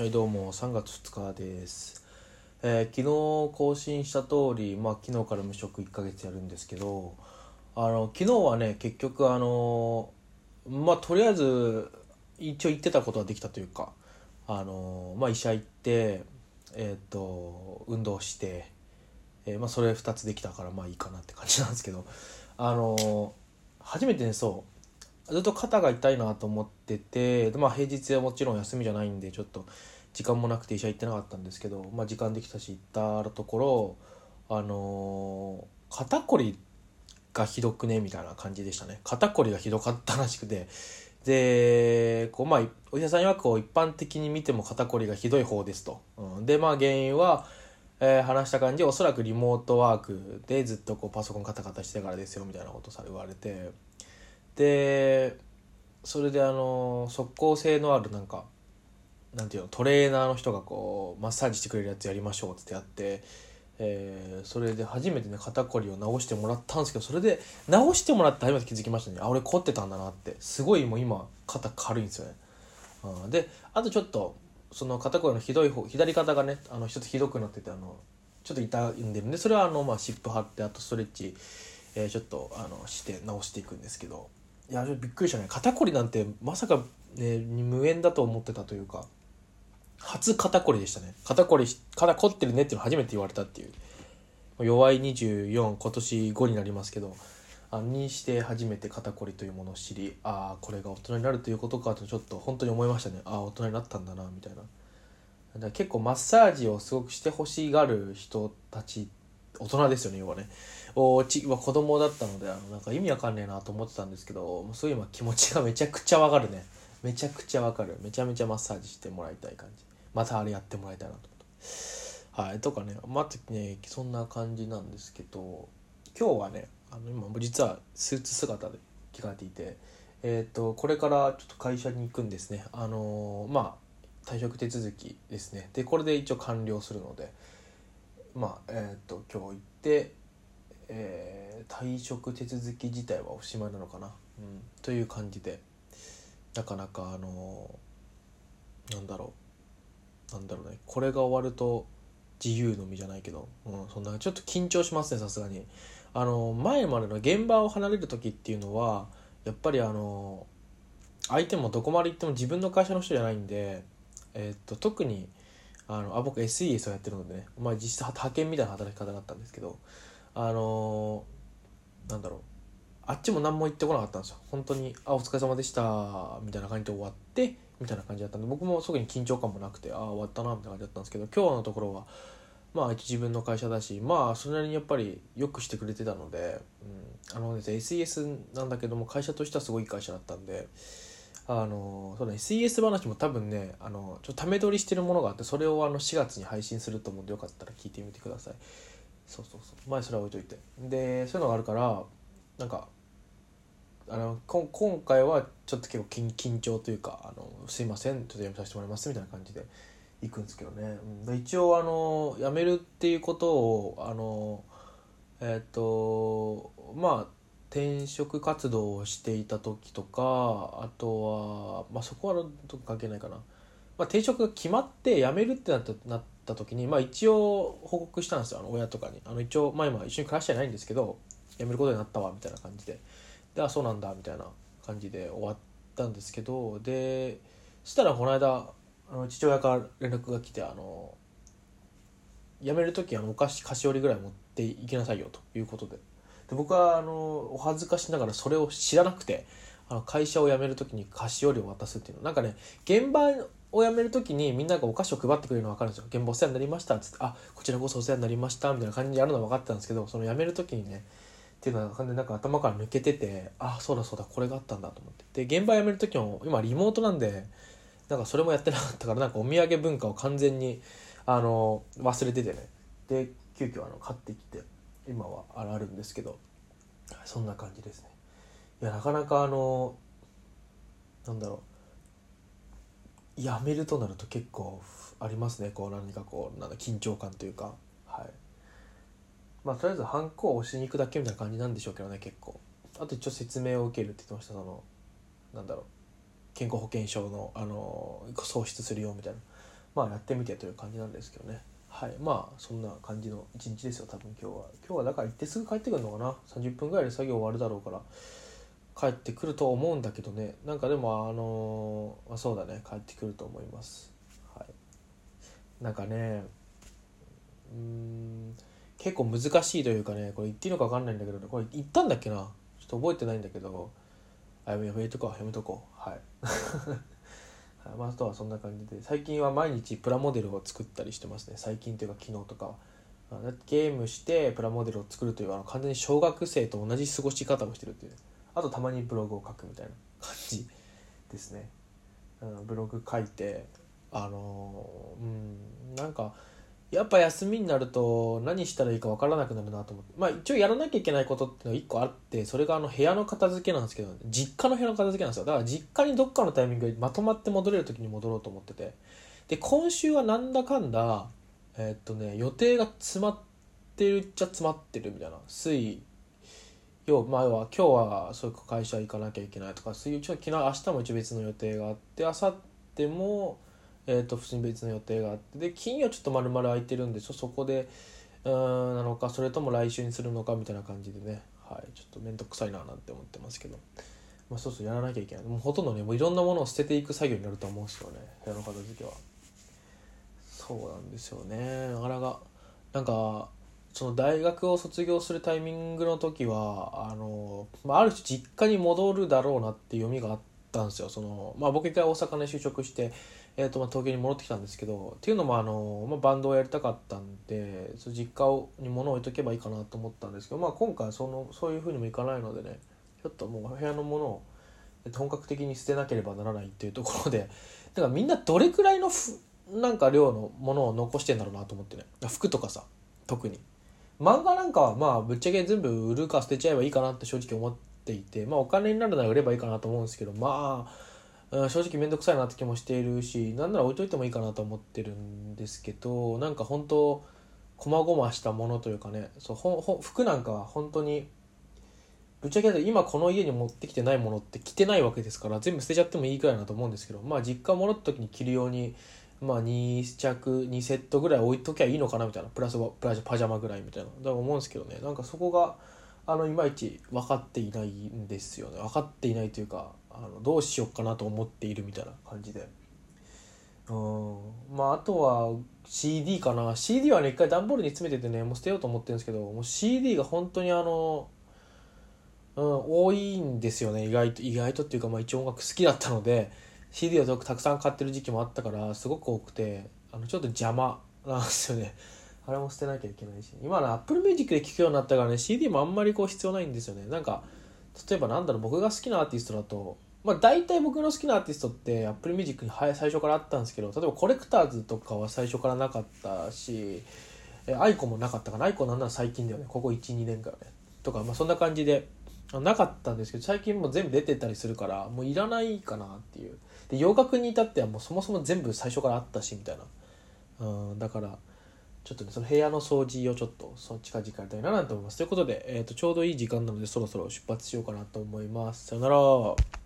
はいどうも3月2日です、えー昨日更新した通りまあ昨日から無職1ヶ月やるんですけどあの昨日はね結局あのまあとりあえず一応言ってたことはできたというかあのまあ医者行ってえっ、と運動して、えーまあそれ2つできたからまあいいかなって感じなんですけどあの初めてねそうずっと肩が痛いなと思ってて、まあ、平日はもちろん休みじゃないんでちょっと時間もなくて医者行ってなかったんですけど、まあ、時間できたし行ったところあのー肩こりがひどくねみたいな感じでしたね。肩こりがひどかったらしくて。でこう、まあ、お医者さん曰く一般的に見ても肩こりがひどい方ですと、うん、でまあ原因はえー話した感じおそらくリモートワークでずっとこうパソコンカタカタしてからですよみたいなことさ言われて。でそれであの即効性のあるなんかなんていうのトレーナーの人がこうマッサージしてくれるやつやりましょうってやって、えーそれで初めてね肩こりを治してもらったんですけどそれで治してもらって初めて気づきましたねあ俺凝ってたんだなってすごいもう今肩軽いんですよね。うんであとちょっとその肩こりのひどい方左肩がねあの一つひどくなっててあのちょっと痛んでるんでそれはあの、まあ、湿布貼ってあとストレッチ、えーちょっとあのして治していくんですけどいやびっくりしたね。肩こりなんてまさか、ね、無縁だと思ってたというか初肩こりでしたね。肩こり肩凝ってるねっていうの初めて言われたっていう。弱い24今年5になりますけどあにして初めて肩こりというものを知りああこれが大人になるということかとちょっと本当に思いましたね。ああ大人になったんだなみたいな。だから結構マッサージをすごくしてほしがる人たち大人ですよね要はね。おちは子供だったのであのなんか意味わかんねえなと思ってたんですけどそういう今気持ちが めちゃくちゃわかるね。めちゃくちゃわかる。めちゃめちゃマッサージしてもらいたい感じ。またあれやってもらいたいなと思って。はいとかね。またねそんな感じなんですけど今日はねあの今実はスーツ姿で着替えていてえっ、とこれからちょっと会社に行くんですね。あのーまあ退職手続きですね。でこれで一応完了するのでまあえっ、と今日行って、えー退職手続き自体はおしまいなのかな、うん、という感じでなかなかあのーなんだろう。なんだろうね。これが終わると自由の身じゃないけど、うん、そんなちょっと緊張しますねさすがに。あの前までの現場を離れる時っていうのはやっぱりあの相手もどこまで行っても自分の会社の人じゃないんで、えっと特にあのあ僕 SES をやってるのでね、まあ、実質派遣みたいな働き方だったんですけど。あのなんだろう。あっちも何も言ってこなかったんですよ。本当に「あお疲れ様でした」みたいな感じで終わってみたいな感じだったんで僕も特に緊張感もなくてああ終わったなみたいな感じだったんですけど今日のところはまあ自分の会社だしまあそれなりにやっぱりよくしてくれてたので、うん、あのですね SES なんだけども会社としてはすごいいい会社だったんであのそうね SES 話も多分ねあのちょっとため撮りしてるものがあってそれをあの4月に配信すると思うんでよかったら聞いてみてください。そうそうそう。前それは置いといて。でそういうのがあるからなんかあのこ今回はちょっと結構緊緊張というかあの「すいません。ちょっとやめさせてもらいます」みたいな感じで行くんですけどね、うん。一応あの辞めるっていうことをあのえっ、とまあ転職活動をしていた時とかあとは、まあ、そこは関係ないかな、まあ、転職が決まって辞めるってなったなった時に、まあ、一応報告したんですよ。あの親とかに。あの一応、まあ、今一緒に暮らしてないんですけど辞めることになったわみたいな感じで。であそうなんだみたいな感じで終わったんですけどでそしたらこの間あの父親から連絡が来てあの辞める時あのお菓子菓子折りぐらい持っていきなさいよということで。で僕はあのお恥ずかしながらそれを知らなくてあの会社を辞める時に菓子折りを渡すっていうの。なんかね現場を辞める時にみんながお菓子を配ってくれるの分かるんですよ。現場お世話になりましたっつってあこちらこそお世話になりましたみたいな感じでやるのは分かったんですけどその辞める時にねっていうのは完全になんか頭から抜けててあそうだそうだこれがあったんだと思って。で現場辞める時も今リモートなんでなんかそれもやってなかったからなんかお土産文化を完全にあの忘れててね。で急遽あの買ってきて今はあるあるんですけどそんな感じですね。いやなかなかあのなんだろう。やめるとなると結構ありますね。こう何かこうなんだ緊張感というか。はい。まあとりあえずハンコを押しに行くだけみたいな感じなんでしょうけどね結構。あと一応説明を受けるって言ってましたそのなんだろう。健康保険証のあの喪失するよみたいな。まあやってみてという感じなんですけどね。はい。まあそんな感じの一日ですよ多分今日は。今日はだから行ってすぐ帰ってくるのかな。30分ぐらいで作業終わるだろうから。帰ってくると思うんだけどね。なんかでもあのま、そうだね。帰ってくると思います。はい。なんかねうん結構難しいというかねこれ言っていいのか分かんないんだけどこれ言ったんだっけな？ちょっと覚えてないんだけどあやめやめとこう。やめとこう。はい。まあ、あとはそんな感じで。最近は毎日プラモデルを作ったりしてますね。最近というか昨日とかゲームしてプラモデルを作るというあの完全に小学生と同じ過ごし方をしてるっていうあとたまにブログを書くみたいな感じですね、うん、ブログ書いてあのうんなんかやっぱ休みになると何したらいいか分からなくなるなと思って。まあ一応やらなきゃいけないことっていうのが1個あってそれがあの部屋の片付けなんですけど実家の部屋の片付けなんですよ。だから実家にどっかのタイミングでまとまって戻れる時に戻ろうと思ってて。で今週はなんだかんだえー、っとね予定が詰まってるっちゃ詰まってるみたいな。水曜前は今日はそういう会社行かなきゃいけないとか水曜昨日明日も一応別の予定があって明後日もえー、と普通に別の予定があってで金曜ちょっと丸々空いてるんでそこでうんなのかそれとも来週にするのかみたいな感じでね、はい、ちょっと面倒くさいななんて思ってますけど、まあ、そうそうやらなきゃいけない。もうほとんどねもういろんなものを捨てていく作業になると思うんですよね。部屋の片付けは。そうなんですよね。なかなかなんかその大学を卒業するタイミングの時はあの、まあ、ある種実家に戻るだろうなって読みがあったんですよ。その、まあ、僕一回大阪に就職してえーとまあ、東京に戻ってきたんですけどっていうのもあの、まあ、バンドをやりたかったんでその実家をに物を置いとけばいいかなと思ったんですけど、まあ、今回そのそういうふうにもいかないのでねちょっともう部屋のものを本格的に捨てなければならないっていうところで だからみんなどれくらいのなんか量のものを残してんだろうなと思ってね。服とかさ特に。漫画なんかはまあぶっちゃけ全部売るか捨てちゃえばいいかなって正直思っていてまあお金になるなら売ればいいかなと思うんですけどまあ正直面倒くさいなって気もしているしなんなら置いといてもいいかなと思ってるんですけどなんか本当こまごましたものというかねそうほほ服なんかは本当にぶっちゃけ今この家に持ってきてないものって着てないわけですから全部捨てちゃってもいいくらいなと思うんですけどまあ実家戻った時に着るようにまあ2着2セットぐらい置いときゃいいのかなみたいな。プラスプラスパジャマぐらいみたいな。だから思うんですけどね。なんかそこがあのいまいち分かっていないんですよね。分かっていないというかあのどうしようかなと思っているみたいな感じで。うん。まああとは CD かな。CD はね一回段ボールに詰めててねもう捨てようと思ってるんですけどもう CD が本当にあのうん多いんですよね。意外と意外とっていうかまあ一応音楽好きだったので CD をたくさん買ってる時期もあったからすごく多くてあのちょっと邪魔なんですよね。あれも捨てなきゃいけないし。今の Apple Music で聴くようになったからね CD もあんまりこう必要ないんですよね。なんか例えばなんだろう僕が好きなアーティストだとまあ、大体僕の好きなアーティストって Apple Music に最初からあったんですけど例えばコレクターズとかは最初からなかったしaiko もなかったかな？ aiko なんなら最近だよね。ここ12年からね。とか、まあ、そんな感じでなかったんですけど最近も全部出てたりするからもういらないかなっていう。で洋楽に至ってはもうそもそも全部最初からあったしみたいな。うんだからちょっとねその部屋の掃除をちょっとそっちか時間やりたいななんて思います。ということで、えー、とちょうどいい時間なのでそろそろ出発しようかなと思います。さよなら。